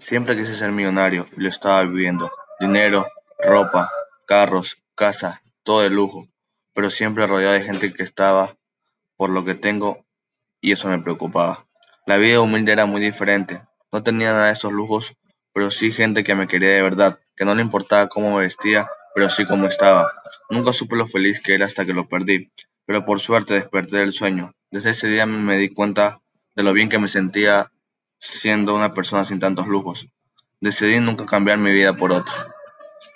Siempre quise ser millonario y lo estaba viviendo. Dinero, ropa, carros, casa, todo de lujo, pero siempre rodeado de gente que estaba por lo que tengo y eso me preocupaba. La vida humilde era muy diferente. No tenía nada de esos lujos, pero sí gente que me quería de verdad, que no le importaba cómo me vestía, pero sí cómo estaba. Nunca supe lo feliz que era hasta que lo perdí, pero por suerte desperté del sueño. Desde ese día me di cuenta de lo bien que me sentía siendo una persona sin tantos lujos. Decidí nunca cambiar mi vida por otra.